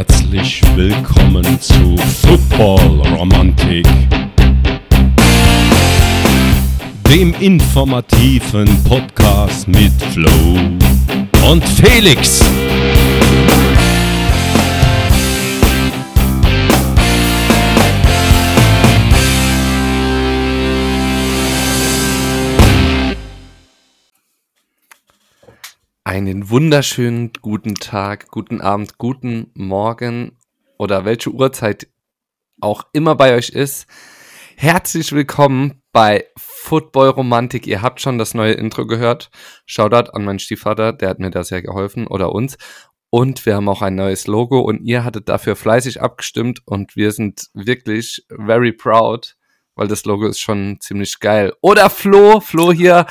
Herzlich willkommen zu Football Romantik, dem informativen Podcast mit Flo und Felix. Einen wunderschönen guten Tag, guten Abend, guten Morgen oder welche Uhrzeit auch immer bei euch ist. Herzlich willkommen bei Football Romantik. Ihr habt schon das neue Intro gehört. Shoutout an meinen Stiefvater, der hat mir da sehr geholfen oder uns. Und wir haben auch ein neues Logo und ihr hattet dafür fleißig abgestimmt und wir sind wirklich very proud, weil das Logo ist schon ziemlich geil. Oder Flo, Flo hier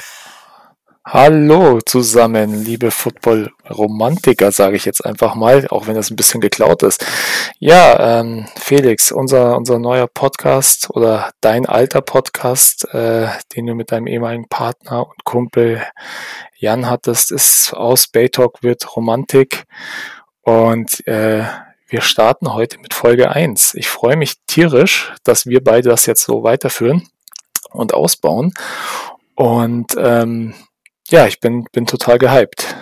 Hallo zusammen, liebe Football-Romantiker, sage ich jetzt einfach mal, auch wenn das ein bisschen geklaut ist. Ja, ähm, Felix, unser, unser neuer Podcast oder dein alter Podcast, äh, den du mit deinem ehemaligen Partner und Kumpel Jan hattest, ist aus Baytalk wird Romantik und äh, wir starten heute mit Folge 1. Ich freue mich tierisch, dass wir beide das jetzt so weiterführen und ausbauen. Und ähm, ja, ich bin, bin total gehypt.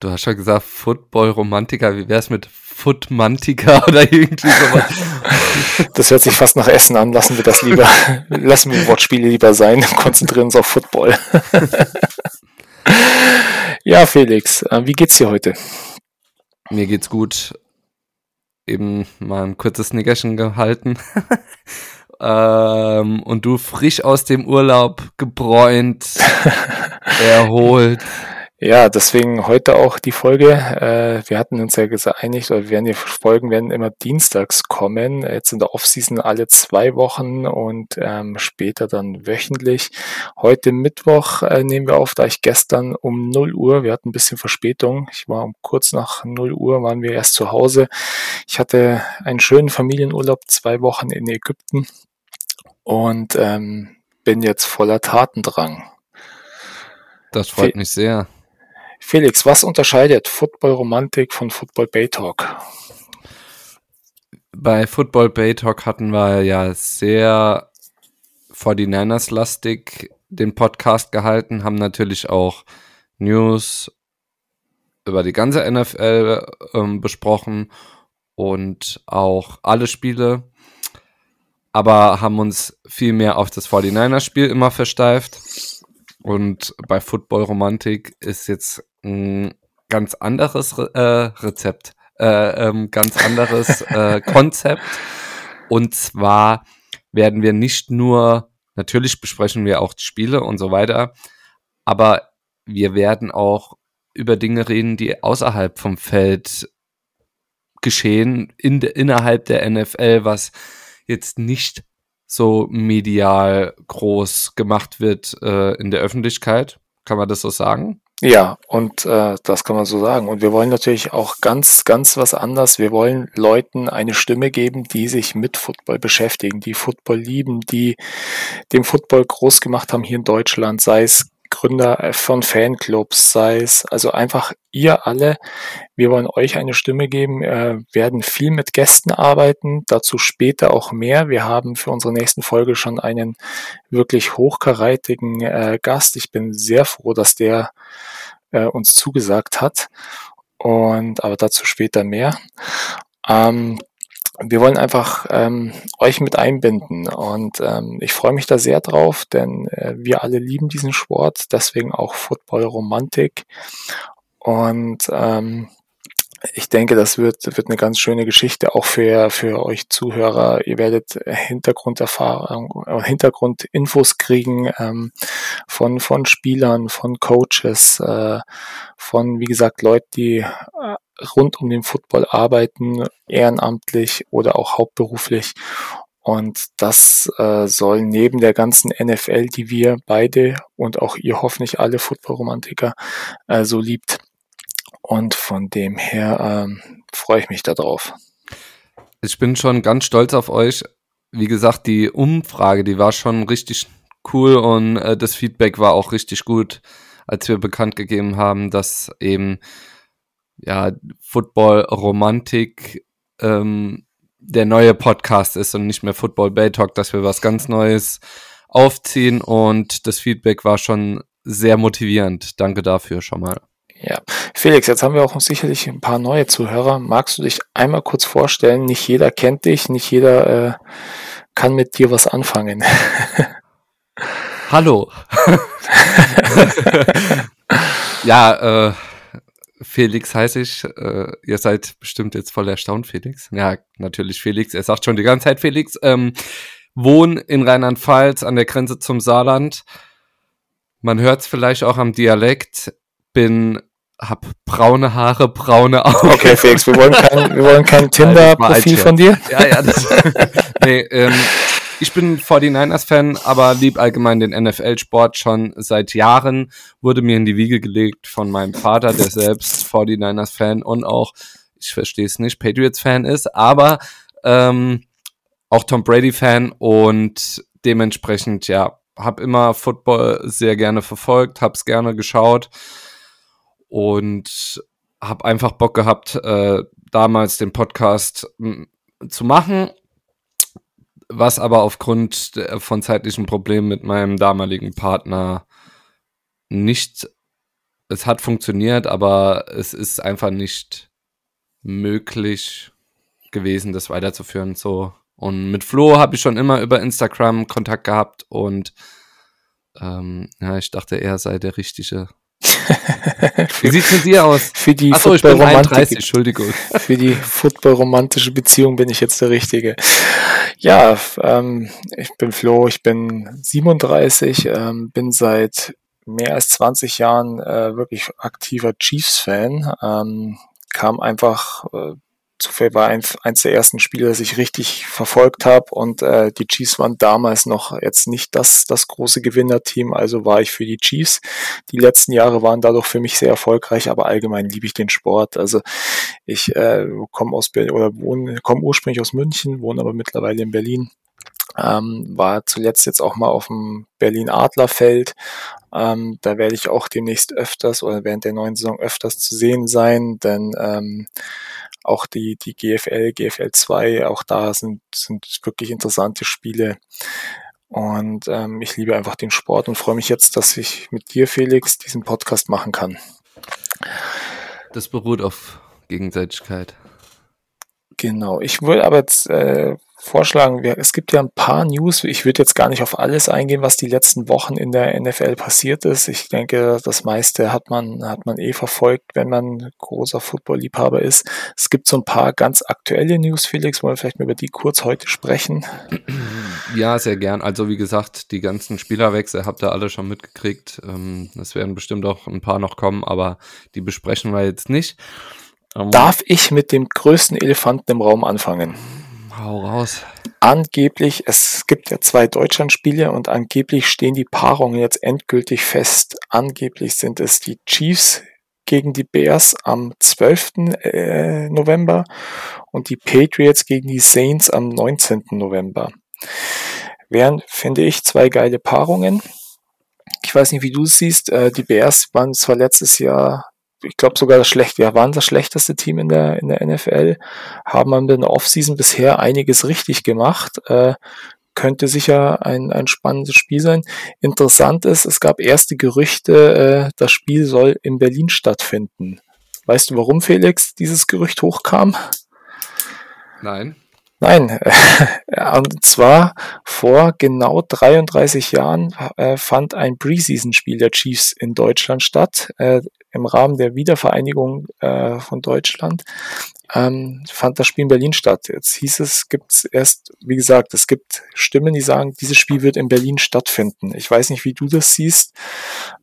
Du hast ja gesagt, Football-Romantiker. Wie wär's mit Footmantiker oder irgendwie sowas? Das hört sich fast nach Essen an. Lassen wir das lieber, lassen wir Wortspiele lieber sein. Konzentrieren uns auf Football. ja, Felix, äh, wie geht's dir heute? Mir geht's gut. Eben mal ein kurzes Nickerchen gehalten. Ähm, und du frisch aus dem Urlaub gebräunt, erholt. Ja, deswegen heute auch die Folge. Äh, wir hatten uns ja geeinigt, oder wir werden die Folgen werden immer dienstags kommen. Jetzt in der Offseason alle zwei Wochen und ähm, später dann wöchentlich. Heute Mittwoch äh, nehmen wir auf, da ich gestern um 0 Uhr, wir hatten ein bisschen Verspätung. Ich war um kurz nach 0 Uhr, waren wir erst zu Hause. Ich hatte einen schönen Familienurlaub, zwei Wochen in Ägypten und ähm, bin jetzt voller Tatendrang. Das freut Fe mich sehr. Felix, was unterscheidet Football Romantik von Football Bay Talk? Bei Football Bay Talk hatten wir ja sehr 49ers lastig den Podcast gehalten, haben natürlich auch News über die ganze NFL ähm, besprochen und auch alle Spiele aber haben uns viel mehr auf das 49er-Spiel immer versteift. Und bei Football Romantik ist jetzt ein ganz anderes äh, Rezept, äh, ähm, ganz anderes äh, Konzept. Und zwar werden wir nicht nur, natürlich besprechen wir auch Spiele und so weiter, aber wir werden auch über Dinge reden, die außerhalb vom Feld geschehen, in, innerhalb der NFL, was jetzt nicht so medial groß gemacht wird äh, in der Öffentlichkeit. Kann man das so sagen? Ja, und äh, das kann man so sagen. Und wir wollen natürlich auch ganz, ganz was anderes. Wir wollen Leuten eine Stimme geben, die sich mit Football beschäftigen, die Football lieben, die den Football groß gemacht haben hier in Deutschland, sei es Gründer von Fanclubs, sei es also einfach ihr alle. Wir wollen euch eine Stimme geben, äh, werden viel mit Gästen arbeiten, dazu später auch mehr. Wir haben für unsere nächsten Folge schon einen wirklich hochkarätigen äh, Gast. Ich bin sehr froh, dass der äh, uns zugesagt hat. Und aber dazu später mehr. Ähm, wir wollen einfach ähm, euch mit einbinden und ähm, ich freue mich da sehr drauf, denn äh, wir alle lieben diesen Sport, deswegen auch Football Romantik und ähm, ich denke, das wird, wird eine ganz schöne Geschichte auch für, für euch Zuhörer. Ihr werdet Hintergrunderfahrung, äh, Hintergrundinfos kriegen ähm, von, von Spielern, von Coaches, äh, von, wie gesagt, Leuten, die äh, rund um den Football arbeiten, ehrenamtlich oder auch hauptberuflich. Und das äh, soll neben der ganzen NFL, die wir beide und auch ihr hoffentlich alle Football-Romantiker äh, so liebt. Und von dem her ähm, freue ich mich darauf. Ich bin schon ganz stolz auf euch. Wie gesagt, die Umfrage, die war schon richtig cool und äh, das Feedback war auch richtig gut, als wir bekannt gegeben haben, dass eben ja, Football-Romantik ähm, der neue Podcast ist und nicht mehr Football Bay Talk, dass wir was ganz Neues aufziehen und das Feedback war schon sehr motivierend. Danke dafür schon mal. Ja, Felix, jetzt haben wir auch sicherlich ein paar neue Zuhörer. Magst du dich einmal kurz vorstellen? Nicht jeder kennt dich, nicht jeder äh, kann mit dir was anfangen. Hallo. ja, äh, Felix heiße ich. Äh, ihr seid bestimmt jetzt voll erstaunt, Felix. Ja, natürlich Felix. Er sagt schon die ganze Zeit Felix. Ähm, wohne in Rheinland-Pfalz an der Grenze zum Saarland. Man hört es vielleicht auch am Dialekt. Bin hab braune Haare, braune Augen. Okay, Felix, wir wollen kein, wir wollen kein Tinder-Profil von dir. Ja, ja. Das, nee, ähm, ich bin 49ers-Fan, aber lieb allgemein den NFL-Sport schon seit Jahren. Wurde mir in die Wiege gelegt von meinem Vater, der selbst 49ers-Fan und auch, ich verstehe es nicht, Patriots-Fan ist, aber ähm, auch Tom Brady-Fan und dementsprechend, ja, habe immer Football sehr gerne verfolgt, hab's gerne geschaut und habe einfach Bock gehabt, äh, damals den Podcast zu machen was aber aufgrund von zeitlichen Problemen mit meinem damaligen Partner nicht, es hat funktioniert, aber es ist einfach nicht möglich gewesen, das weiterzuführen. So. Und mit Flo habe ich schon immer über Instagram Kontakt gehabt und ähm, ja, ich dachte, er sei der richtige Wie sieht es mit dir aus? Für die Achso, ich bin 31, Entschuldigung. Für die footballromantische Beziehung bin ich jetzt der Richtige. Ja, ähm, ich bin Flo, ich bin 37, ähm, bin seit mehr als 20 Jahren äh, wirklich aktiver Chiefs-Fan. Ähm, kam einfach äh, Zufall war eins, eins der ersten Spiele, das ich richtig verfolgt habe und äh, die Chiefs waren damals noch jetzt nicht das, das große Gewinnerteam, also war ich für die Chiefs. Die letzten Jahre waren dadurch für mich sehr erfolgreich, aber allgemein liebe ich den Sport. Also ich äh, komme aus oder wohne, komme ursprünglich aus München, wohne aber mittlerweile in Berlin. Ähm, war zuletzt jetzt auch mal auf dem Berlin Adlerfeld. Ähm, da werde ich auch demnächst öfters oder während der neuen Saison öfters zu sehen sein, denn ähm, auch die, die GFL, GFL 2, auch da sind, sind wirklich interessante Spiele. Und ähm, ich liebe einfach den Sport und freue mich jetzt, dass ich mit dir, Felix, diesen Podcast machen kann. Das beruht auf Gegenseitigkeit. Genau. Ich will aber jetzt äh, vorschlagen, wir, es gibt ja ein paar News. Ich würde jetzt gar nicht auf alles eingehen, was die letzten Wochen in der NFL passiert ist. Ich denke, das meiste hat man, hat man eh verfolgt, wenn man großer Football-Liebhaber ist. Es gibt so ein paar ganz aktuelle News, Felix. Wollen wir vielleicht mal über die kurz heute sprechen? Ja, sehr gern. Also wie gesagt, die ganzen Spielerwechsel habt ihr alle schon mitgekriegt. Ähm, es werden bestimmt auch ein paar noch kommen, aber die besprechen wir jetzt nicht. Ähm, Darf ich mit dem größten Elefanten im Raum anfangen? Hau raus. Angeblich, es gibt ja zwei Deutschlandspiele und angeblich stehen die Paarungen jetzt endgültig fest. Angeblich sind es die Chiefs gegen die Bears am 12. Äh, November und die Patriots gegen die Saints am 19. November. Wären, finde ich, zwei geile Paarungen. Ich weiß nicht, wie du es siehst. Äh, die Bears waren zwar letztes Jahr ich glaube sogar das schlechte, ja, waren das schlechteste Team in der, in der NFL, haben in der Offseason bisher einiges richtig gemacht. Äh, könnte sicher ein, ein spannendes Spiel sein. Interessant ist, es gab erste Gerüchte, äh, das Spiel soll in Berlin stattfinden. Weißt du, warum, Felix, dieses Gerücht hochkam? Nein. Nein, und zwar vor genau 33 Jahren äh, fand ein Preseason-Spiel der Chiefs in Deutschland statt. Äh, Im Rahmen der Wiedervereinigung äh, von Deutschland ähm, fand das Spiel in Berlin statt. Jetzt hieß es, gibt es erst, wie gesagt, es gibt Stimmen, die sagen, dieses Spiel wird in Berlin stattfinden. Ich weiß nicht, wie du das siehst.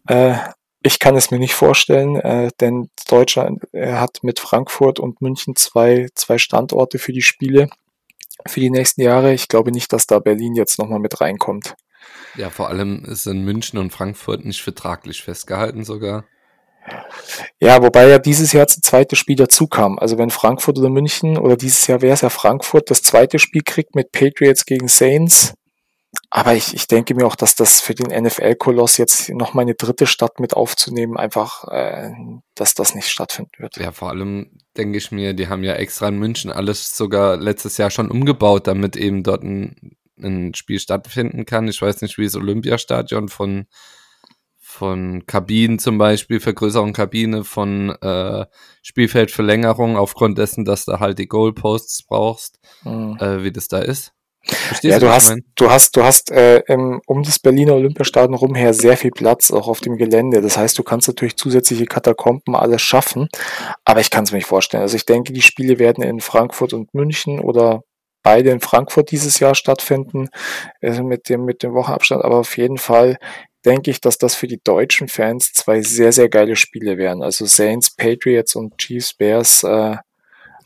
Äh, ich kann es mir nicht vorstellen, äh, denn Deutschland hat mit Frankfurt und München zwei, zwei Standorte für die Spiele für die nächsten Jahre. Ich glaube nicht, dass da Berlin jetzt nochmal mit reinkommt. Ja, vor allem sind München und Frankfurt nicht vertraglich festgehalten sogar. Ja, wobei ja dieses Jahr das zweite Spiel dazu kam. Also wenn Frankfurt oder München oder dieses Jahr wäre es ja Frankfurt das zweite Spiel kriegt mit Patriots gegen Saints, aber ich, ich denke mir auch, dass das für den NFL-Koloss jetzt noch mal eine dritte Stadt mit aufzunehmen, einfach, äh, dass das nicht stattfinden wird. Ja, vor allem denke ich mir, die haben ja extra in München alles sogar letztes Jahr schon umgebaut, damit eben dort ein, ein Spiel stattfinden kann. Ich weiß nicht, wie das Olympiastadion von von Kabinen zum Beispiel, Vergrößerung Kabine, von äh, Spielfeldverlängerung, aufgrund dessen, dass du halt die Goalposts brauchst, mhm. äh, wie das da ist. Verstehst ja, du, hast, du hast, du hast äh, im, um das Berliner Olympiastadion rumher sehr viel Platz, auch auf dem Gelände. Das heißt, du kannst natürlich zusätzliche Katakomben alles schaffen, aber ich kann es mir nicht vorstellen. Also ich denke, die Spiele werden in Frankfurt und München oder beide in Frankfurt dieses Jahr stattfinden, also mit dem, mit dem Wochenabstand, aber auf jeden Fall denke ich, dass das für die deutschen Fans zwei sehr, sehr geile Spiele wären. Also Saints, Patriots und Chiefs, Bears, äh,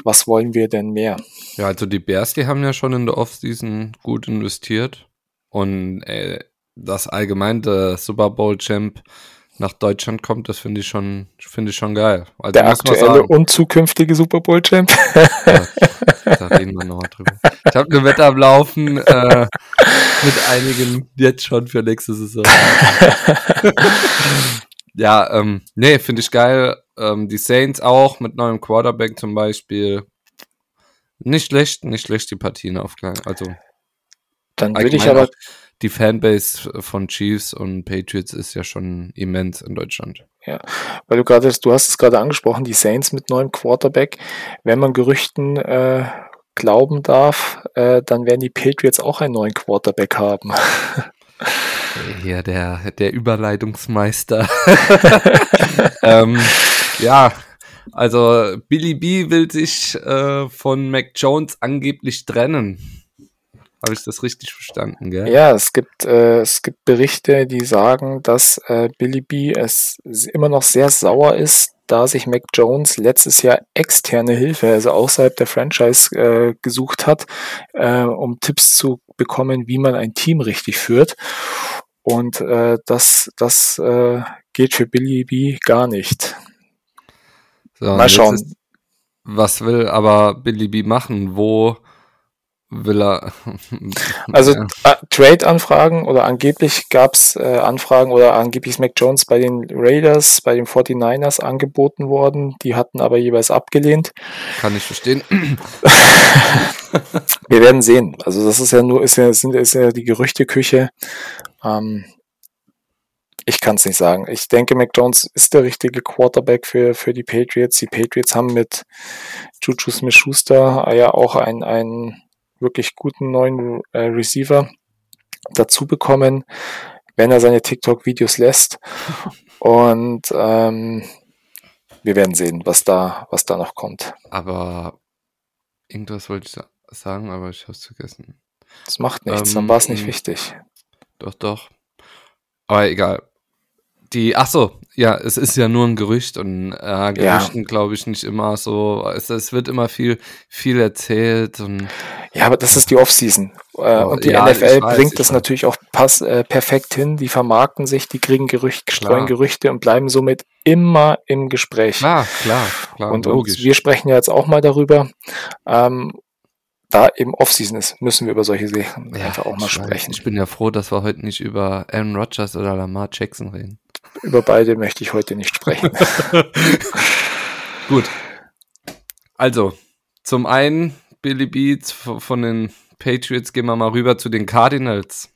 was wollen wir denn mehr? Ja, also die Bears, die haben ja schon in der Offseason gut investiert. Und äh, das allgemein der Super Bowl Champ nach Deutschland kommt, das finde ich schon, finde ich schon geil. Also der aktuelle und zukünftige Super Bowl Champ. Ja, da reden wir nochmal drüber. Ich habe eine Wette am Laufen äh, mit einigen jetzt schon für nächste Saison. ja, ähm, nee, finde ich geil. Ähm, die Saints auch mit neuem Quarterback zum Beispiel. Nicht schlecht, nicht schlecht die Partien aufklären. Also dann würde ich aber die Fanbase von Chiefs und Patriots ist ja schon immens in Deutschland. Ja, weil du gerade, du hast es gerade angesprochen, die Saints mit neuem Quarterback. Wenn man Gerüchten äh, glauben darf, äh, dann werden die Patriots auch einen neuen Quarterback haben. Ja, der, der Überleitungsmeister. ähm, ja, also Billy B will sich äh, von Mac Jones angeblich trennen. Habe ich das richtig verstanden, gell? Ja, es gibt, äh, es gibt Berichte, die sagen, dass äh, Billy B es immer noch sehr sauer ist, da sich Mac Jones letztes Jahr externe Hilfe, also außerhalb der Franchise, äh, gesucht hat, äh, um Tipps zu bekommen, wie man ein Team richtig führt. Und äh, das, das äh, geht für Billy B gar nicht. So, Mal schauen. Ist, was will aber Billy B machen? Wo will er. Also ja. Trade-Anfragen oder angeblich gab es äh, Anfragen oder angeblich ist Mac Jones bei den Raiders, bei den 49ers angeboten worden. Die hatten aber jeweils abgelehnt. Kann ich verstehen. Wir werden sehen. Also das ist ja nur, ist ja, sind, ist ja die Gerüchteküche. Ähm, ich kann es nicht sagen. Ich denke, Mac Jones ist der richtige Quarterback für, für die Patriots. Die Patriots haben mit Juju Smith-Schuster ja auch ein, ein wirklich guten neuen äh, Receiver dazu bekommen, wenn er seine TikTok-Videos lässt. Und ähm, wir werden sehen, was da, was da noch kommt. Aber irgendwas wollte ich sagen, aber ich habe es vergessen. Das macht nichts, ähm, dann war es nicht wichtig. Doch, doch. Aber egal die, ach so, ja, es ist ja nur ein Gerücht und äh, Gerüchten ja. glaube ich nicht immer so. Es, es, wird immer viel, viel erzählt und. Ja, aber das ist die Offseason. Äh, und die ja, NFL weiß, bringt das weiß. natürlich auch pass, äh, perfekt hin. Die vermarkten sich, die kriegen Gerüchte, streuen Gerüchte und bleiben somit immer im Gespräch. Klar, klar, klar. Und, und wir sprechen ja jetzt auch mal darüber. Ähm, da eben Offseason ist, müssen wir über solche Sachen ja, einfach auch mal sprechen. Ich bin ja froh, dass wir heute nicht über Aaron Rodgers oder Lamar Jackson reden. Über beide möchte ich heute nicht sprechen. Gut. Also, zum einen Billy Beats von den Patriots gehen wir mal rüber zu den Cardinals.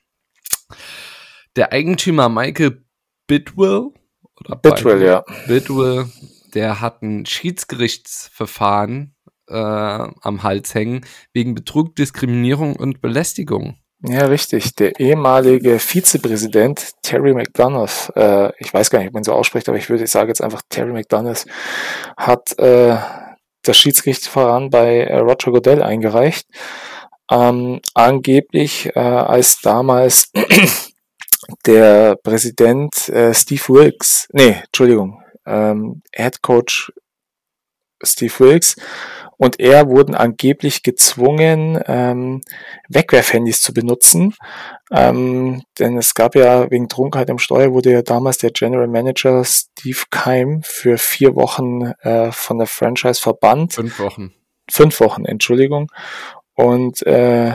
Der Eigentümer Michael Bidwell oder Bidwell, ja. Bidwell, der hat ein Schiedsgerichtsverfahren äh, am Hals hängen wegen Betrug, Diskriminierung und Belästigung. Ja, richtig. Der ehemalige Vizepräsident Terry McDonough, äh, ich weiß gar nicht, ob man so ausspricht, aber ich würde, ich sage jetzt einfach Terry McDonough, hat äh, das Schiedsgerichtsverfahren bei äh, Roger Goodell eingereicht. Ähm, angeblich, äh, als damals der Präsident äh, Steve Wilkes, nee, Entschuldigung, ähm, Head Coach Steve Wilkes und er wurden angeblich gezwungen, ähm, Wegwerfhandys zu benutzen. Ähm, denn es gab ja wegen Trunkenheit im Steuer wurde ja damals der General Manager Steve Keim für vier Wochen äh, von der Franchise verbannt. Fünf Wochen. Fünf Wochen, Entschuldigung. Und äh,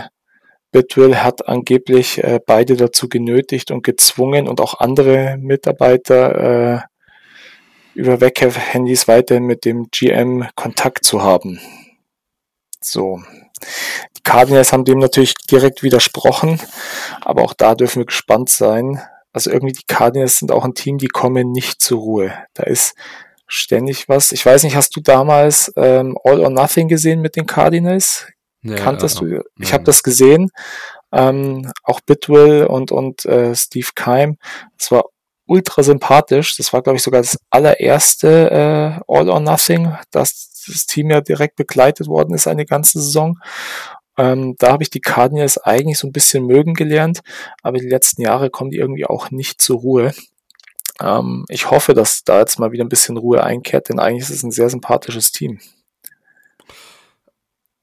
Bitwill hat angeblich äh, beide dazu genötigt und gezwungen und auch andere Mitarbeiter äh, über Webcam-Handys weiterhin mit dem GM Kontakt zu haben. So. Die Cardinals haben dem natürlich direkt widersprochen, aber auch da dürfen wir gespannt sein. Also irgendwie die Cardinals sind auch ein Team, die kommen nicht zur Ruhe. Da ist ständig was. Ich weiß nicht, hast du damals ähm, All or Nothing gesehen mit den Cardinals? Ja, Kanntest ja, du? Ich habe das gesehen. Ähm, auch Bitwill und, und äh, Steve Keim. Das war ultra sympathisch. Das war, glaube ich, sogar das allererste äh, All or Nothing, das das Team ja direkt begleitet worden ist eine ganze Saison. Ähm, da habe ich die Cardinals eigentlich so ein bisschen mögen gelernt, aber die letzten Jahre kommen die irgendwie auch nicht zur Ruhe. Ähm, ich hoffe, dass da jetzt mal wieder ein bisschen Ruhe einkehrt, denn eigentlich ist es ein sehr sympathisches Team.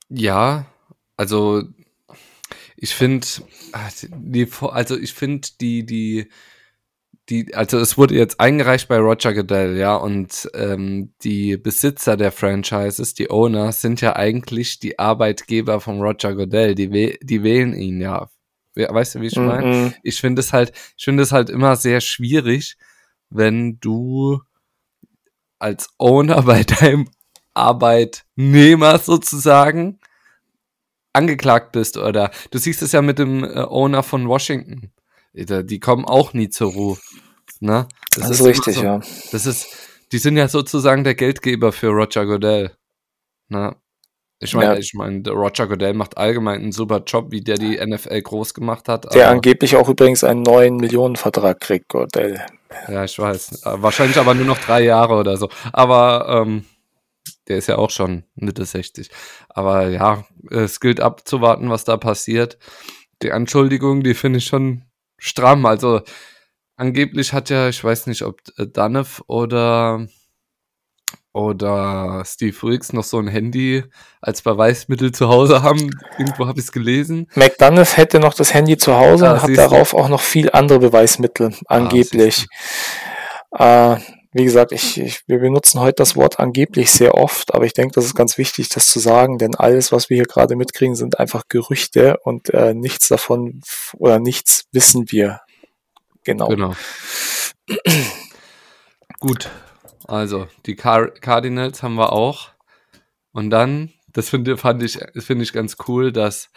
Ja, also ich finde, also ich finde die, die, die, also es wurde jetzt eingereicht bei Roger Goodell, ja, und ähm, die Besitzer der Franchises, die Owners, sind ja eigentlich die Arbeitgeber von Roger Goodell, die, die wählen ihn ja. Weißt du, wie ich meine? Mm -mm. Ich finde es halt, ich finde es halt immer sehr schwierig, wenn du als Owner bei deinem Arbeitnehmer sozusagen angeklagt bist oder du siehst es ja mit dem äh, Owner von Washington. Die kommen auch nie zur Ruhe. Ne? Das, das ist richtig, so, ja. Das ist, die sind ja sozusagen der Geldgeber für Roger Goodell. Ne? Ich meine, ja. ich meine, Roger Goodell macht allgemein einen super Job, wie der die NFL groß gemacht hat. Der angeblich auch übrigens einen neuen Millionenvertrag kriegt, Goodell. Ja, ich weiß. Wahrscheinlich aber nur noch drei Jahre oder so. Aber ähm, der ist ja auch schon Mitte 60. Aber ja, es gilt abzuwarten, was da passiert. Die Anschuldigung, die finde ich schon stramm. Also angeblich hat ja, ich weiß nicht, ob äh, Danev oder oder Steve Riggs noch so ein Handy als Beweismittel zu Hause haben. Irgendwo habe ich es gelesen. McDonough hätte noch das Handy zu Hause ja, und hat darauf du? auch noch viel andere Beweismittel, ah, angeblich. Ah, äh, wie gesagt, ich, ich, wir benutzen heute das Wort angeblich sehr oft, aber ich denke, das ist ganz wichtig, das zu sagen, denn alles, was wir hier gerade mitkriegen, sind einfach Gerüchte und äh, nichts davon oder nichts wissen wir Genau. Genau. Gut. Also, die Car Cardinals haben wir auch. Und dann, das finde fand ich, finde ich ganz cool, dass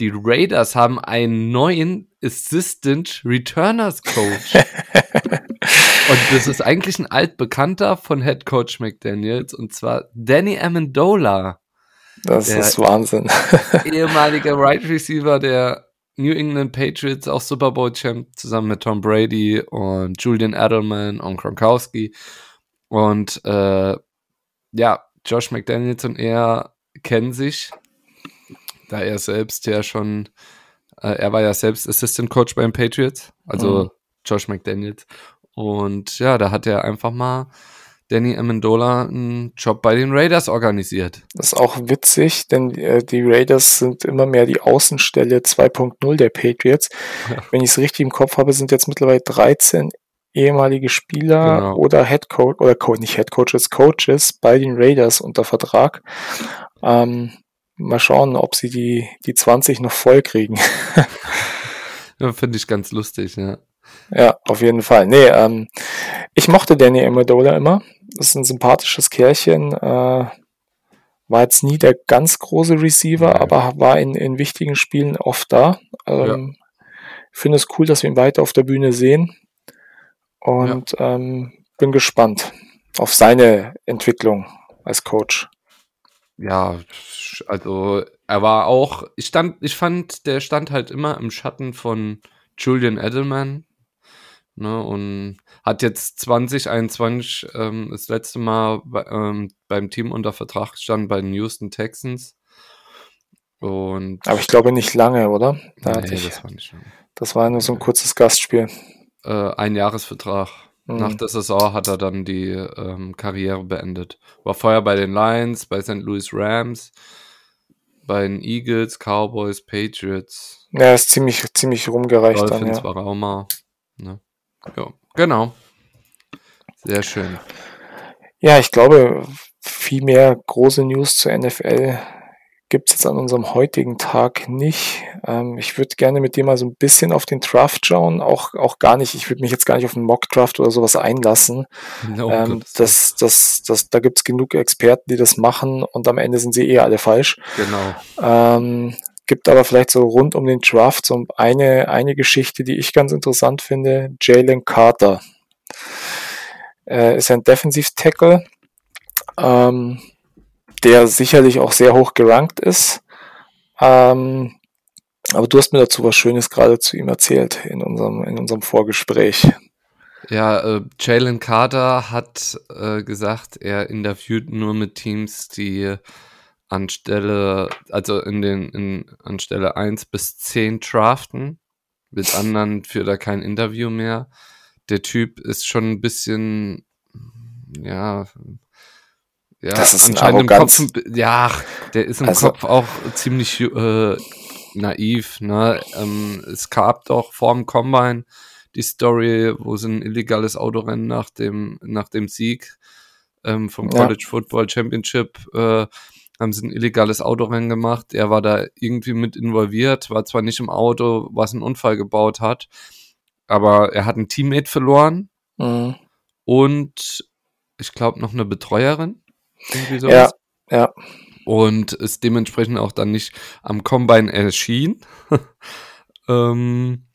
die Raiders haben einen neuen Assistant Returners Coach. und das ist eigentlich ein altbekannter von Head Coach McDaniels und zwar Danny Amendola. Das ist Wahnsinn. ehemaliger Right Receiver der New England Patriots auch Super Bowl Champ zusammen mit Tom Brady und Julian Edelman und Gronkowski. Und äh, ja, Josh McDaniels und er kennen sich, da er selbst ja schon, äh, er war ja selbst Assistant Coach beim Patriots, also mhm. Josh McDaniels. Und ja, da hat er einfach mal Danny Amendola einen Job bei den Raiders organisiert. Das ist auch witzig, denn äh, die Raiders sind immer mehr die Außenstelle 2.0 der Patriots. Ja. Wenn ich es richtig im Kopf habe, sind jetzt mittlerweile 13 ehemalige Spieler genau. oder Head Coach oder Co nicht Head Coaches, Coaches bei den Raiders unter Vertrag. Ähm, mal schauen, ob sie die, die 20 noch voll kriegen. ja, Finde ich ganz lustig, ja. Ja, auf jeden Fall. Nee, ähm, ich mochte Danny Amendola immer. Das ist ein sympathisches Kerlchen. Äh, war jetzt nie der ganz große Receiver, Nein. aber war in, in wichtigen Spielen oft da. Ähm, ja. Finde es cool, dass wir ihn weiter auf der Bühne sehen. Und ja. ähm, bin gespannt auf seine Entwicklung als Coach. Ja, also er war auch, ich stand, ich fand, der stand halt immer im Schatten von Julian Edelman, Ne, und hat jetzt 2021 ähm, das letzte Mal bei, ähm, beim Team unter Vertrag gestanden bei den Houston Texans. Und Aber ich glaube nicht lange, oder? Da nee, ich, das war nicht lange. Das war nur so ein kurzes Gastspiel. Äh, ein Jahresvertrag. Mhm. Nach der Saison hat er dann die ähm, Karriere beendet. War vorher bei den Lions, bei St. Louis Rams, bei den Eagles, Cowboys, Patriots. Ja, ist ziemlich, ziemlich rumgereicht Dolphins dann, ja. war mal. Ne? Ja, genau. Sehr schön. Ja, ich glaube, viel mehr große News zur NFL gibt es jetzt an unserem heutigen Tag nicht. Ähm, ich würde gerne mit dir mal so ein bisschen auf den Draft schauen, auch, auch gar nicht, ich würde mich jetzt gar nicht auf einen Mock-Draft oder sowas einlassen. No, ähm, das, das, das, da gibt es genug Experten, die das machen und am Ende sind sie eh alle falsch. Genau. Ähm, gibt aber vielleicht so rund um den Draft so eine, eine Geschichte, die ich ganz interessant finde. Jalen Carter äh, ist ein Defensiv-Tackle. Ähm, der sicherlich auch sehr hoch gerankt ist. Ähm, aber du hast mir dazu was Schönes gerade zu ihm erzählt in unserem, in unserem Vorgespräch. Ja, äh, Jalen Carter hat äh, gesagt, er interviewt nur mit Teams, die anstelle, also in den, in, anstelle 1 bis 10 draften. Mit anderen führt er kein Interview mehr. Der Typ ist schon ein bisschen, ja, ja, das ist anscheinend im Kopf, ja, der ist im also, Kopf auch ziemlich äh, naiv. Ne? Ähm, es gab doch vor dem Combine die Story, wo sie ein illegales Autorennen nach dem, nach dem Sieg ähm, vom College ja. Football Championship äh, haben sie ein illegales Autorennen gemacht. Er war da irgendwie mit involviert, war zwar nicht im Auto, was einen Unfall gebaut hat, aber er hat ein Teammate verloren mhm. und ich glaube noch eine Betreuerin. Ja, ja. Und ist dementsprechend auch dann nicht am Combine erschien. ähm,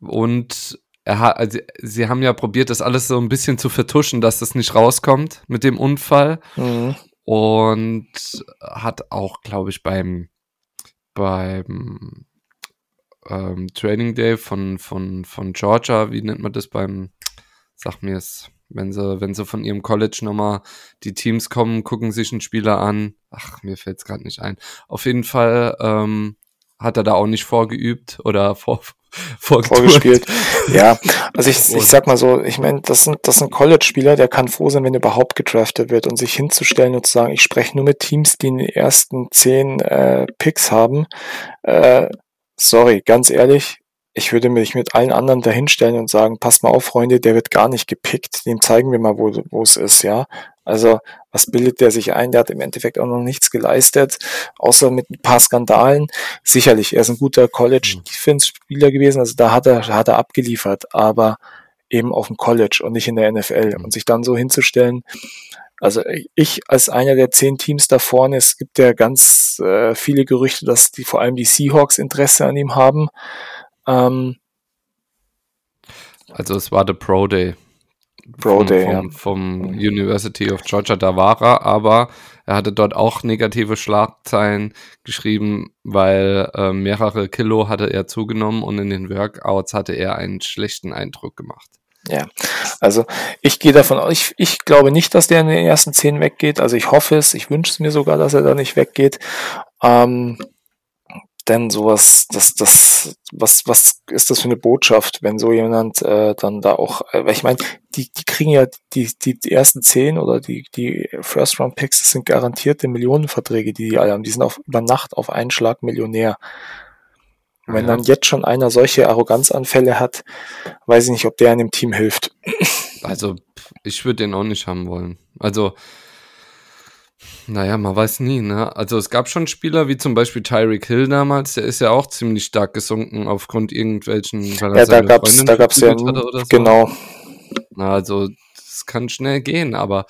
und er hat, also, sie haben ja probiert, das alles so ein bisschen zu vertuschen, dass das nicht rauskommt mit dem Unfall. Mhm. Und hat auch, glaube ich, beim, beim ähm, Training Day von, von, von Georgia, wie nennt man das beim, sag mir es, wenn sie, wenn sie von ihrem College nochmal die Teams kommen, gucken sich einen Spieler an. Ach, mir fällt es gerade nicht ein. Auf jeden Fall ähm, hat er da auch nicht vorgeübt oder vor, vorgespielt. Ja, also ich, ich sag mal so, ich meine, das sind, das sind College-Spieler, der kann froh sein, wenn er überhaupt gedraftet wird und sich hinzustellen und zu sagen, ich spreche nur mit Teams, die in den ersten zehn äh, Picks haben. Äh, sorry, ganz ehrlich, ich würde mich mit allen anderen dahinstellen und sagen, pass mal auf, Freunde, der wird gar nicht gepickt, dem zeigen wir mal, wo, wo es ist, ja. Also, was bildet der sich ein? Der hat im Endeffekt auch noch nichts geleistet, außer mit ein paar Skandalen. Sicherlich, er ist ein guter College-Defense-Spieler gewesen, also da hat er, hat er abgeliefert, aber eben auf dem College und nicht in der NFL. Und sich dann so hinzustellen, also ich als einer der zehn Teams da vorne, es gibt ja ganz äh, viele Gerüchte, dass die vor allem die Seahawks Interesse an ihm haben. Ähm, also es war der Pro Day. Pro vom, Day, vom, vom University of Georgia, da er, aber er hatte dort auch negative Schlagzeilen geschrieben, weil äh, mehrere Kilo hatte er zugenommen und in den Workouts hatte er einen schlechten Eindruck gemacht. Ja, also ich gehe davon aus, ich, ich glaube nicht, dass der in den ersten zehn weggeht. Also ich hoffe es, ich wünsche es mir sogar, dass er da nicht weggeht. Ähm, denn sowas, das, das, was, was ist das für eine Botschaft, wenn so jemand äh, dann da auch, äh, weil ich meine, die, die kriegen ja die, die, die ersten zehn oder die, die First Round Picks, das sind garantierte Millionenverträge, die die alle haben. Die sind auf über Nacht auf einen Schlag Millionär. Und wenn ja. dann jetzt schon einer solche Arroganzanfälle hat, weiß ich nicht, ob der in dem Team hilft. Also, ich würde den auch nicht haben wollen. Also, naja, man weiß nie, ne? Also es gab schon Spieler wie zum Beispiel Tyreek Hill damals, der ist ja auch ziemlich stark gesunken aufgrund irgendwelchen, weil ja, da gab's, Freundin da gab's ja, so. genau. Na, also es kann schnell gehen, aber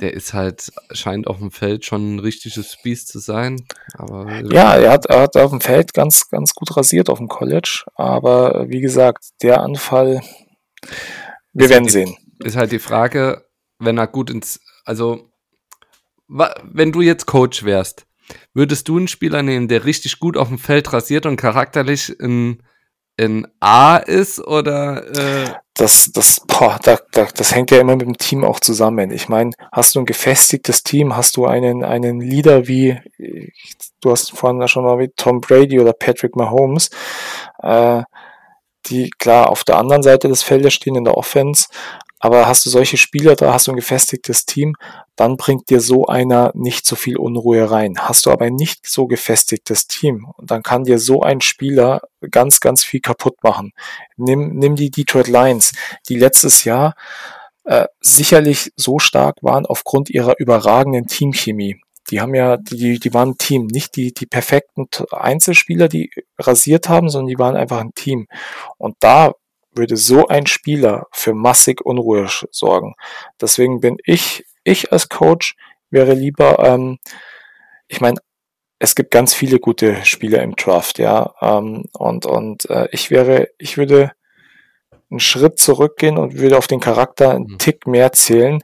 der ist halt, scheint auf dem Feld schon ein richtiges Biest zu sein. Aber, ja, er hat, er hat auf dem Feld ganz, ganz gut rasiert auf dem College, aber wie gesagt, der Anfall, wir werden halt sehen. Ist halt die Frage, wenn er gut ins, also wenn du jetzt Coach wärst, würdest du einen Spieler nehmen, der richtig gut auf dem Feld rasiert und charakterlich in, in A ist oder äh? Das, das, boah, da, da, das hängt ja immer mit dem Team auch zusammen. Ich meine, hast du ein gefestigtes Team, hast du einen, einen Leader wie, du hast vorhin schon mal wie Tom Brady oder Patrick Mahomes, äh, die klar auf der anderen Seite des Feldes stehen in der Offense, aber hast du solche Spieler da, hast du ein gefestigtes Team, dann bringt dir so einer nicht so viel Unruhe rein. Hast du aber ein nicht so gefestigtes Team, dann kann dir so ein Spieler ganz, ganz viel kaputt machen. Nimm, nimm die Detroit Lions, die letztes Jahr äh, sicherlich so stark waren aufgrund ihrer überragenden Teamchemie. Die haben ja, die, die waren ein Team, nicht die, die perfekten Einzelspieler, die rasiert haben, sondern die waren einfach ein Team. Und da würde so ein Spieler für massig Unruhe sorgen. Deswegen bin ich, ich als Coach wäre lieber, ähm, ich meine, es gibt ganz viele gute Spieler im Draft, ja, ähm, und und äh, ich wäre, ich würde einen Schritt zurückgehen und würde auf den Charakter einen mhm. Tick mehr zählen,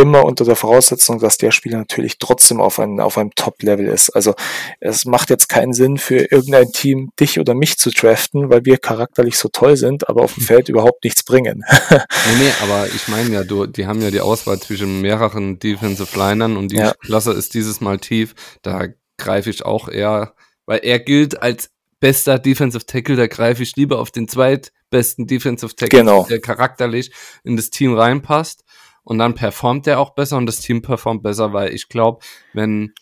immer unter der Voraussetzung, dass der Spieler natürlich trotzdem auf, einem auf einem Top-Level ist. Also es macht jetzt keinen Sinn für irgendein Team, dich oder mich zu draften, weil wir charakterlich so toll sind, aber auf dem Feld überhaupt nichts bringen. nee, nee, aber ich meine ja, du, die haben ja die Auswahl zwischen mehreren Defensive Linern und die ja. Klasse ist dieses Mal tief. Da greife ich auch eher, weil er gilt als bester Defensive Tackle, da greife ich lieber auf den zweitbesten Defensive Tackle, genau. der charakterlich in das Team reinpasst und dann performt der auch besser und das Team performt besser, weil ich glaube, wenn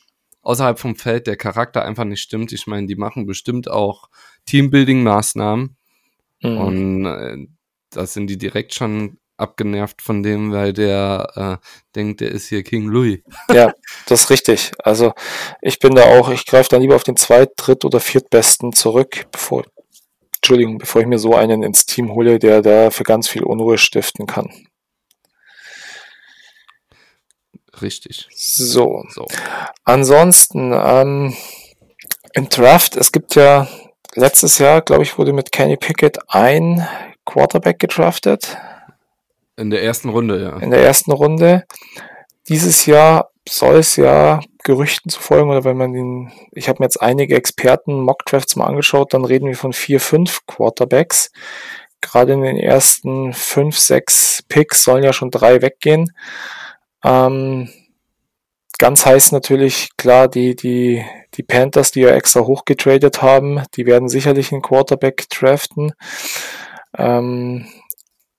außerhalb vom Feld der Charakter einfach nicht stimmt, ich meine, die machen bestimmt auch Teambuilding-Maßnahmen mhm. und äh, da sind die direkt schon abgenervt von dem, weil der äh, denkt, der ist hier King Louis. Ja, das ist richtig. Also ich bin da auch, ich greife dann lieber auf den zweit-, dritt- oder viertbesten zurück, bevor, Entschuldigung, bevor ich mir so einen ins Team hole, der da für ganz viel Unruhe stiften kann. Richtig. So. so. Ansonsten, ähm, im Draft, es gibt ja letztes Jahr, glaube ich, wurde mit Kenny Pickett ein Quarterback gedraftet. In der ersten Runde, ja. In der ersten Runde. Dieses Jahr soll es ja Gerüchten zu folgen, oder wenn man den, ich habe mir jetzt einige Experten Mockdrafts mal angeschaut, dann reden wir von vier, fünf Quarterbacks. Gerade in den ersten fünf, sechs Picks sollen ja schon drei weggehen. Ähm, ganz heiß natürlich, klar, die, die, die Panthers, die ja extra hochgetradet haben, die werden sicherlich einen Quarterback draften. Ähm,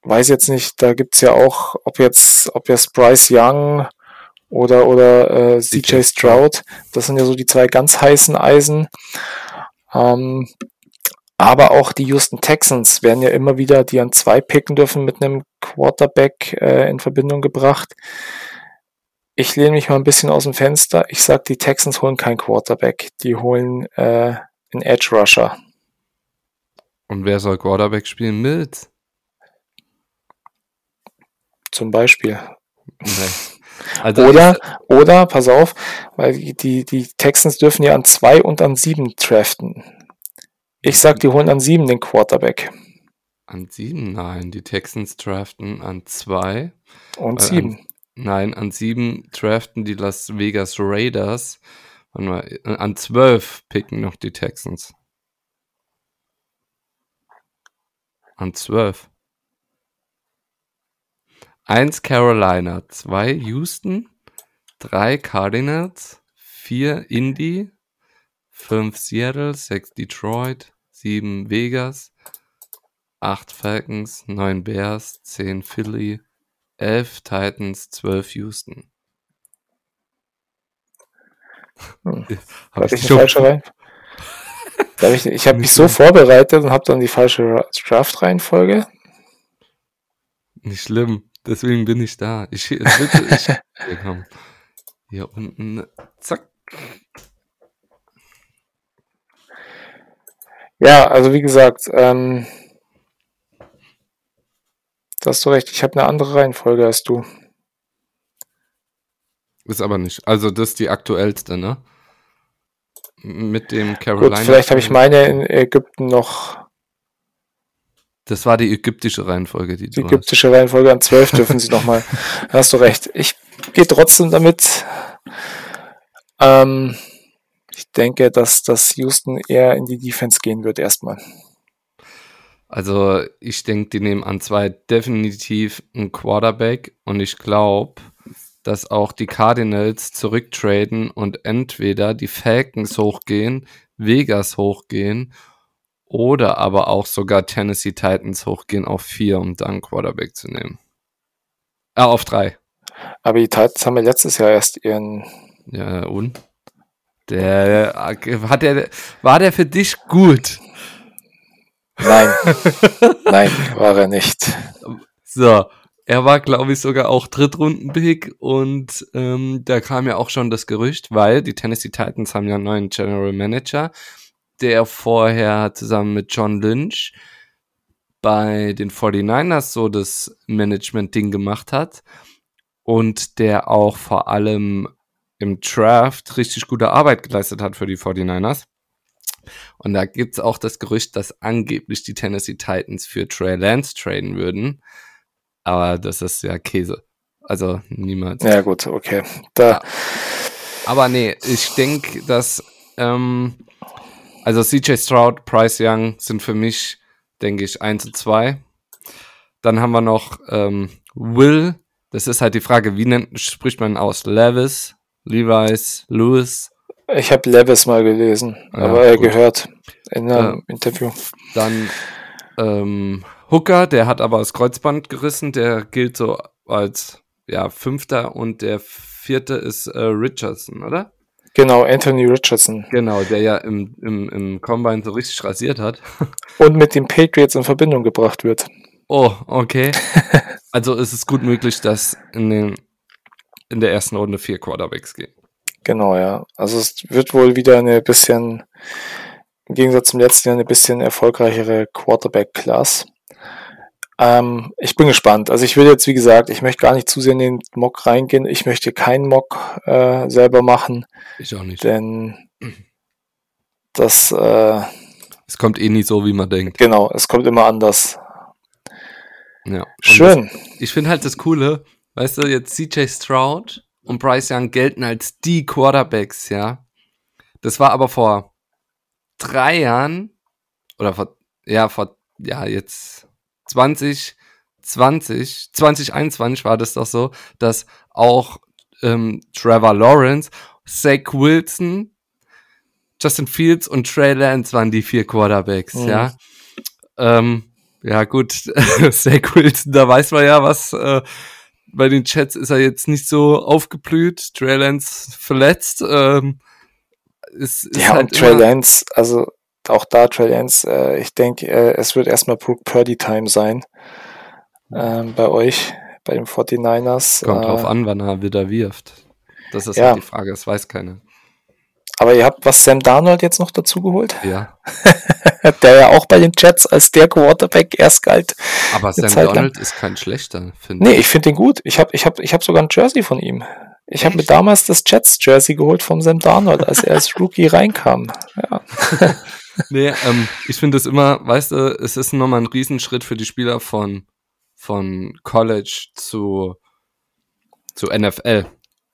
weiß jetzt nicht, da gibt's ja auch, ob jetzt, ob jetzt Bryce Young oder, oder äh, CJ Stroud, das sind ja so die zwei ganz heißen Eisen. Ähm, aber auch die Houston Texans werden ja immer wieder, die an zwei picken dürfen, mit einem Quarterback äh, in Verbindung gebracht. Ich lehne mich mal ein bisschen aus dem Fenster. Ich sag, die Texans holen keinen Quarterback. Die holen äh, einen Edge Rusher. Und wer soll Quarterback spielen mit? Zum Beispiel. Nee. Also oder, oder, pass auf, weil die, die Texans dürfen ja an zwei und an sieben draften. Ich sag, die holen an sieben den Quarterback. An sieben? Nein, die Texans draften an zwei. Und sieben. Nein, an sieben draften die Las Vegas Raiders. Mal, an zwölf picken noch die Texans. An zwölf. Eins Carolina, zwei Houston, drei Cardinals, vier Indy, fünf Seattle, sechs Detroit, sieben Vegas, acht Falcons, neun Bears, zehn Philly, 11 Titans, 12 Houston. Hm. Habe ich die falsche rein? ich ich habe mich so vorbereitet und habe dann die falsche Draft-Reihenfolge. Nicht schlimm, deswegen bin ich da. Ich, ich hier, komm. hier unten, zack. Ja, also wie gesagt, ähm, da hast du recht, ich habe eine andere Reihenfolge als du. Ist aber nicht. Also das ist die aktuellste, ne? Mit dem Carolina. Gut, vielleicht habe ich meine in Ägypten noch. Das war die ägyptische Reihenfolge, die Die ägyptische hast. Reihenfolge an 12 dürfen sie nochmal. Hast du recht. Ich gehe trotzdem damit. Ähm, ich denke, dass das Houston eher in die Defense gehen wird erstmal. Also ich denke, die nehmen an zwei definitiv einen Quarterback und ich glaube, dass auch die Cardinals zurücktraden und entweder die Falcons hochgehen, Vegas hochgehen oder aber auch sogar Tennessee Titans hochgehen auf vier, um dann Quarterback zu nehmen. Ah, auf drei. Aber die Titans haben ja letztes Jahr erst ihren. Ja, und? Der hat der, war der für dich gut? Nein, nein, war er nicht. So, er war, glaube ich, sogar auch Drittrunden-Pick und ähm, da kam ja auch schon das Gerücht, weil die Tennessee Titans haben ja einen neuen General Manager, der vorher zusammen mit John Lynch bei den 49ers so das Management-Ding gemacht hat und der auch vor allem im Draft richtig gute Arbeit geleistet hat für die 49ers. Und da gibt's auch das Gerücht, dass angeblich die Tennessee Titans für Trey Lance traden würden. Aber das ist ja Käse. Also niemals. Ja, gut, okay. Da. Ja. Aber nee, ich denke, dass ähm, also CJ Stroud, Price Young sind für mich, denke ich, 1 und 2. Dann haben wir noch ähm, Will. Das ist halt die Frage, wie nennt, spricht man aus? Levis, Levi's, Lewis? Ich habe Levis mal gelesen, ja, aber er gehört in einem äh, Interview. Dann ähm, Hooker, der hat aber das Kreuzband gerissen, der gilt so als ja, Fünfter und der vierte ist äh, Richardson, oder? Genau, Anthony Richardson. Genau, der ja im, im, im Combine so richtig rasiert hat. Und mit den Patriots in Verbindung gebracht wird. Oh, okay. also ist es gut möglich, dass in, den, in der ersten Runde vier Quarterbacks gehen. Genau, ja. Also es wird wohl wieder eine bisschen, im Gegensatz zum letzten Jahr, eine bisschen erfolgreichere Quarterback-Class. Ähm, ich bin gespannt. Also ich will jetzt, wie gesagt, ich möchte gar nicht zu sehr in den Mock reingehen. Ich möchte keinen Mock äh, selber machen. Ich auch nicht. Denn das... Äh, es kommt eh nicht so, wie man denkt. Genau, es kommt immer anders. Ja. Schön. Das, ich finde halt das Coole, weißt du, jetzt CJ Stroud und Bryce Young gelten als die Quarterbacks, ja. Das war aber vor drei Jahren oder vor, ja, vor, ja, jetzt 2020, 2021 war das doch so, dass auch ähm, Trevor Lawrence, Zach Wilson, Justin Fields und Trey Lance waren die vier Quarterbacks, mhm. ja. Ähm, ja, gut, Zach Wilson, da weiß man ja, was äh, bei den Chats ist er jetzt nicht so aufgeblüht. Trey Lance verletzt. Ähm, ist, ist ja, halt und Trey Lance, also auch da Trey Lance, äh, ich denke, äh, es wird erstmal Brooke Purdy Time sein ähm, bei euch, bei den 49ers. Kommt äh, drauf an, wann er wieder wirft. Das ist ja. halt die Frage, das weiß keiner. Aber ihr habt was Sam Darnold jetzt noch dazu geholt? Ja. der ja auch bei den Jets als der Quarterback erst galt. Aber Sam Darnold ist kein schlechter, finde ich. Nee, ich finde ihn gut. Ich habe ich hab, ich hab sogar ein Jersey von ihm. Ich habe mir damals das Jets-Jersey geholt vom Sam Darnold, als er als Rookie reinkam. Ja. nee, ähm, ich finde es immer, weißt du, es ist nochmal ein Riesenschritt für die Spieler von, von College zu, zu NFL.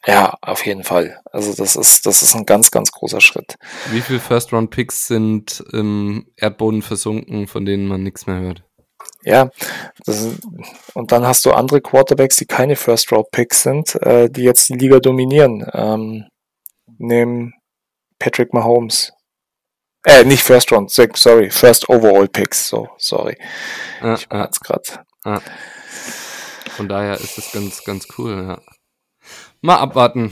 Ja, auf jeden Fall. Also das ist, das ist ein ganz, ganz großer Schritt. Wie viele First-Round-Picks sind im Erdboden versunken, von denen man nichts mehr hört? Ja, ist, und dann hast du andere Quarterbacks, die keine First-Round-Picks sind, äh, die jetzt die Liga dominieren. Ähm, nehmen Patrick Mahomes, äh, nicht First Round, sorry, First Overall Picks, so, sorry. Ah, ich war jetzt gerade. Ah. Von daher ist es ganz, ganz cool, ja. Mal abwarten.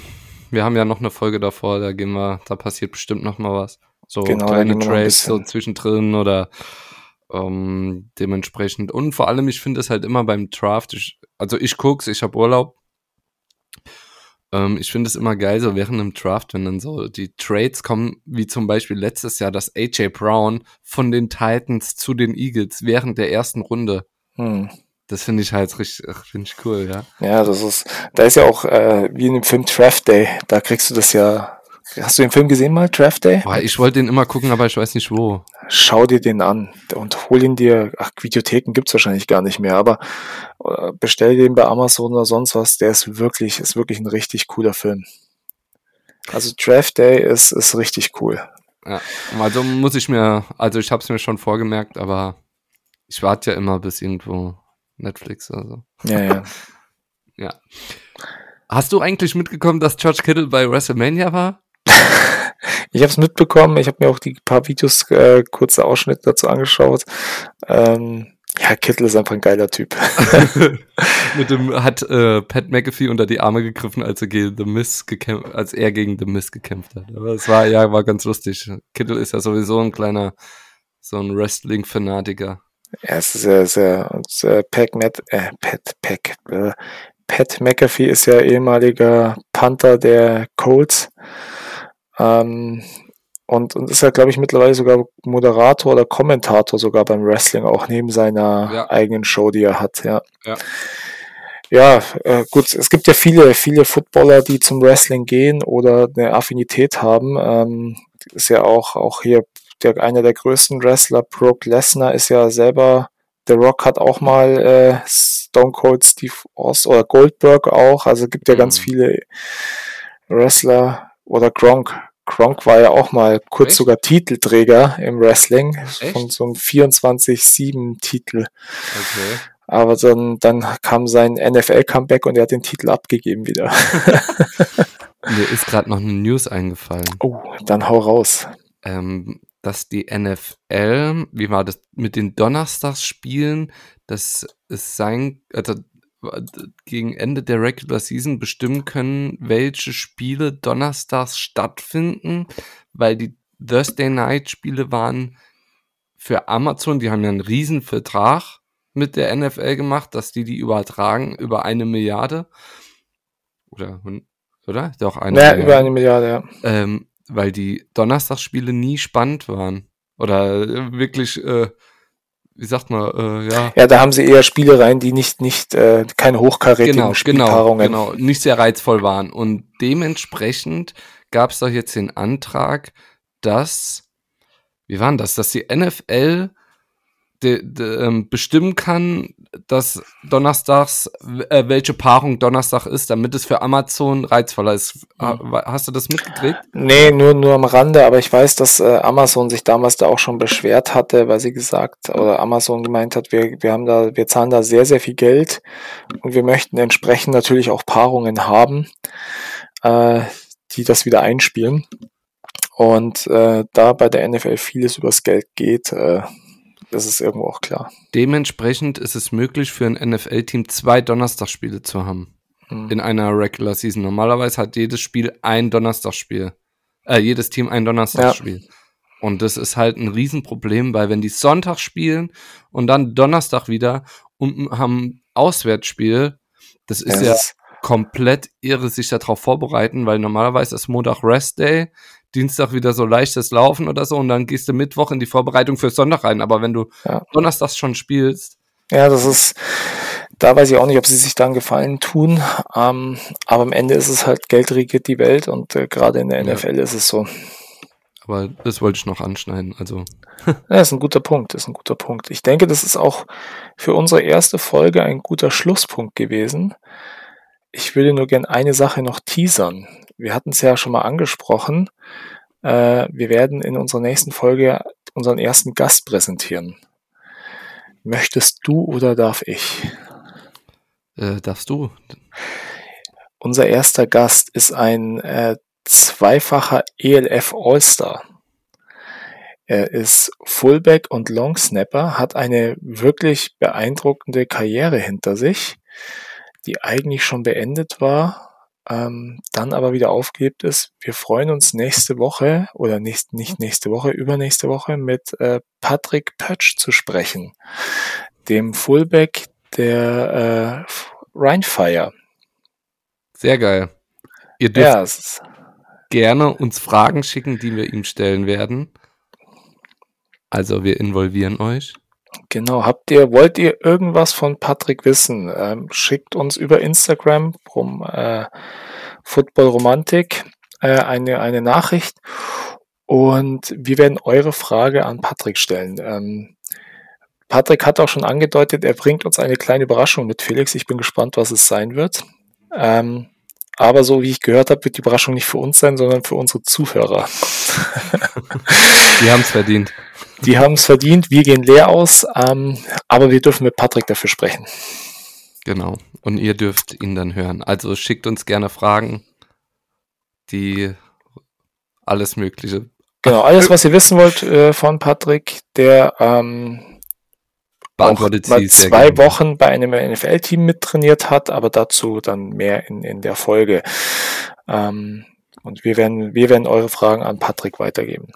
Wir haben ja noch eine Folge davor, da gehen wir, da passiert bestimmt noch mal was. So genau, kleine Trades so zwischendrin oder ähm, dementsprechend. Und vor allem, ich finde es halt immer beim Draft, ich, also ich guck's, ich habe Urlaub ähm, ich finde es immer geil, so während einem Draft, wenn dann so die Trades kommen, wie zum Beispiel letztes Jahr, dass AJ Brown von den Titans zu den Eagles während der ersten Runde. Hm. Das finde ich halt richtig, finde ich cool, ja. Ja, das ist, da ist ja auch, äh, wie in dem Film Draft Day, da kriegst du das ja Hast du den Film gesehen mal, Draft Day? Boah, ich wollte den immer gucken, aber ich weiß nicht wo. Schau dir den an und hol ihn dir. Ach, Videotheken gibt's wahrscheinlich gar nicht mehr, aber äh, bestell den bei Amazon oder sonst was. Der ist wirklich, ist wirklich ein richtig cooler Film. Also Draft Day ist, ist richtig cool. Ja, also muss ich mir, also ich habe es mir schon vorgemerkt, aber ich warte ja immer bis irgendwo Netflix oder so. Ja, ja. ja. Hast du eigentlich mitgekommen, dass George Kittle bei WrestleMania war? ich habe es mitbekommen, ich habe mir auch die paar Videos, äh, kurze Ausschnitte dazu angeschaut. Ähm, ja, Kittel ist einfach ein geiler Typ. Mit dem hat äh, Pat McAfee unter die Arme gegriffen, als er gegen The Miz gekämpft, als er gegen The Miz gekämpft hat. Aber es war ja war ganz lustig. Kittel ist ja sowieso ein kleiner so ein Wrestling Fanatiker. Ja, es ist sehr, sehr, sehr Pat, Matt, äh, Pat, Pat, äh, Pat McAfee ist ja ehemaliger Panther der Colts. Ähm, und, und ist ja, glaube ich, mittlerweile sogar Moderator oder Kommentator sogar beim Wrestling, auch neben seiner ja. eigenen Show, die er hat, ja. Ja, ja äh, gut, es gibt ja viele, viele Footballer, die zum Wrestling gehen oder eine Affinität haben. Ähm, ist ja auch, auch hier der, einer der größten Wrestler, Brock Lesnar, ist ja selber, The Rock hat auch mal äh, Stone Cold Steve Austin oder Goldberg auch, also gibt ja mhm. ganz viele Wrestler oder Gronk. Gronk war ja auch mal kurz Echt? sogar Titelträger im Wrestling Echt? von so einem 24-7-Titel. Okay. Aber dann, dann kam sein NFL-Comeback und er hat den Titel abgegeben wieder. Mir ist gerade noch eine News eingefallen. Oh, dann hau raus. Ähm, dass die NFL, wie war das, mit den Donnerstagsspielen, dass es sein, also gegen Ende der Regular Season bestimmen können, welche Spiele donnerstags stattfinden, weil die Thursday Night Spiele waren für Amazon, die haben ja einen riesen Vertrag mit der NFL gemacht, dass die die übertragen über eine Milliarde. Oder oder? Doch eine naja, Milliarde. über eine Milliarde ja. Ähm, weil die Donnerstagsspiele nie spannend waren oder wirklich äh, wie sagt man, äh, ja. Ja, da haben sie eher Spiele rein, die nicht, nicht, äh, keine hochkarätigen genau, Spielpaarungen. Genau, genau, nicht sehr reizvoll waren. Und dementsprechend gab es doch jetzt den Antrag, dass, wie war denn das, dass die NFL de, de, ähm, bestimmen kann, dass Donnerstags, äh, welche Paarung Donnerstag ist, damit es für Amazon reizvoller ist. Mhm. Hast du das mitgekriegt? Nee, nur, nur am Rande, aber ich weiß, dass äh, Amazon sich damals da auch schon beschwert hatte, weil sie gesagt, oder Amazon gemeint hat, wir, wir haben da, wir zahlen da sehr, sehr viel Geld und wir möchten entsprechend natürlich auch Paarungen haben, äh, die das wieder einspielen. Und äh, da bei der NFL vieles übers Geld geht, äh, das ist irgendwo auch klar. Dementsprechend ist es möglich für ein NFL-Team zwei Donnerstagsspiele zu haben. Mhm. In einer Regular Season. Normalerweise hat jedes Spiel ein Donnerstagsspiel. Äh, jedes Team ein Donnerstagsspiel. Ja. Und das ist halt ein Riesenproblem, weil wenn die Sonntag spielen und dann Donnerstag wieder und haben Auswärtsspiel, das ist ja, ja komplett irre, sich darauf vorbereiten, weil normalerweise ist Montag Rest Day, Dienstag wieder so leichtes Laufen oder so und dann gehst du Mittwoch in die Vorbereitung für Sonntag rein. Aber wenn du ja. Donnerstags schon spielst. Ja, das ist, da weiß ich auch nicht, ob sie sich dann Gefallen tun. Ähm, aber am Ende ist es halt, Geld regiert die Welt und äh, gerade in der NFL ja. ist es so. Aber das wollte ich noch anschneiden. Also. ja, ist ein guter Punkt, ist ein guter Punkt. Ich denke, das ist auch für unsere erste Folge ein guter Schlusspunkt gewesen. Ich würde nur gern eine Sache noch teasern. Wir hatten es ja schon mal angesprochen. Äh, wir werden in unserer nächsten Folge unseren ersten Gast präsentieren. Möchtest du oder darf ich? Äh, darfst du. Unser erster Gast ist ein äh, zweifacher ELF All-Star. Er ist Fullback und Longsnapper, hat eine wirklich beeindruckende Karriere hinter sich, die eigentlich schon beendet war, ähm, dann aber wieder aufgehebt ist. Wir freuen uns nächste Woche oder nicht, nicht nächste Woche, übernächste Woche mit äh, Patrick Pötsch zu sprechen, dem Fullback der äh, Rheinfire. Sehr geil. Ihr dürft ja, gerne uns Fragen schicken, die wir ihm stellen werden. Also wir involvieren euch. Genau, habt ihr, wollt ihr irgendwas von Patrick wissen? Ähm, schickt uns über Instagram rum äh, Football Romantik äh, eine, eine Nachricht und wir werden eure Frage an Patrick stellen. Ähm, Patrick hat auch schon angedeutet, er bringt uns eine kleine Überraschung mit Felix. Ich bin gespannt, was es sein wird. Ähm, aber so wie ich gehört habe, wird die Überraschung nicht für uns sein, sondern für unsere Zuhörer. die haben es verdient. Die haben es verdient. Wir gehen leer aus, ähm, aber wir dürfen mit Patrick dafür sprechen. Genau. Und ihr dürft ihn dann hören. Also schickt uns gerne Fragen, die alles Mögliche. Genau, alles, was ihr wissen wollt äh, von Patrick, der ähm, beantwortet sie zwei Wochen bei einem NFL-Team mittrainiert hat, aber dazu dann mehr in, in der Folge. Ähm, und wir werden, wir werden eure Fragen an Patrick weitergeben.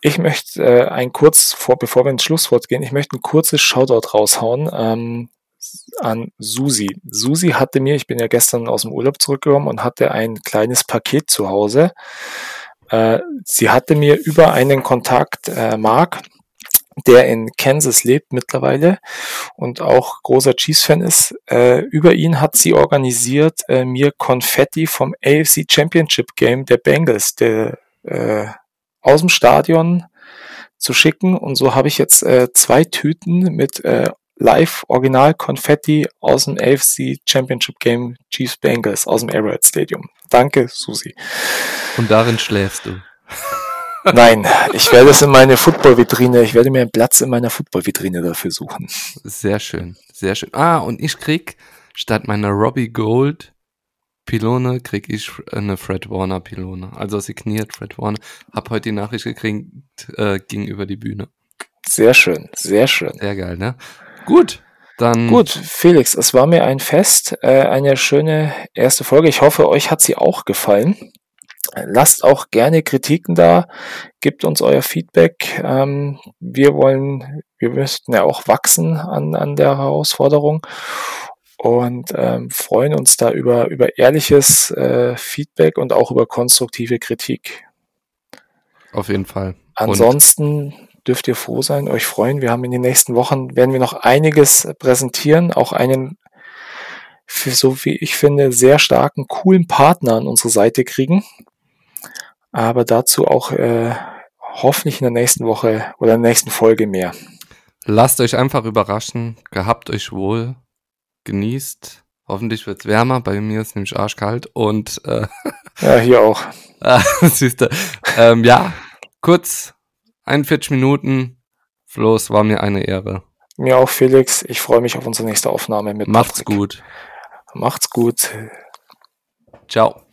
Ich möchte äh, ein kurz vor, bevor wir ins Schlusswort gehen, ich möchte ein kurzes Shoutout raushauen ähm, an Susi. Susi hatte mir, ich bin ja gestern aus dem Urlaub zurückgekommen und hatte ein kleines Paket zu Hause. Äh, sie hatte mir über einen Kontakt, äh, Mark, der in Kansas lebt mittlerweile und auch großer Chiefs-Fan ist. Äh, über ihn hat sie organisiert, äh, mir Konfetti vom AFC Championship Game der Bengals der, äh, aus dem Stadion zu schicken. Und so habe ich jetzt äh, zwei Tüten mit äh, Live-Original-Konfetti aus dem AFC Championship Game Chiefs Bengals aus dem Arrowhead Stadium. Danke, Susi. Und darin schläfst du. Nein, ich werde es in meine Football-Vitrine, ich werde mir einen Platz in meiner Football-Vitrine dafür suchen. Sehr schön, sehr schön. Ah, und ich krieg statt meiner Robbie Gold Pylone, krieg ich eine Fred Warner Pylone. Also signiert Fred Warner. Hab heute die Nachricht gekriegt, äh, ging über die Bühne. Sehr schön, sehr schön. Sehr geil, ne? Gut, dann. Gut, Felix, es war mir ein Fest, äh, eine schöne erste Folge. Ich hoffe, euch hat sie auch gefallen. Lasst auch gerne Kritiken da, gebt uns euer Feedback. Ähm, wir wollen, wir müssten ja auch wachsen an, an der Herausforderung und ähm, freuen uns da über, über ehrliches äh, Feedback und auch über konstruktive Kritik. Auf jeden Fall. Ansonsten und dürft ihr froh sein, euch freuen. Wir haben in den nächsten Wochen, werden wir noch einiges präsentieren, auch einen für so wie ich finde, sehr starken, coolen Partner an unsere Seite kriegen. Aber dazu auch äh, hoffentlich in der nächsten Woche oder in der nächsten Folge mehr. Lasst euch einfach überraschen, gehabt euch wohl, genießt. Hoffentlich wird's wärmer, bei mir ist nämlich arschkalt und äh, ja, hier auch. Ah, siehst du. Ähm, ja, kurz 41 Minuten. Flo, es war mir eine Ehre. Mir auch, Felix. Ich freue mich auf unsere nächste Aufnahme mit Macht's Patrick. gut. Macht's gut. Ciao.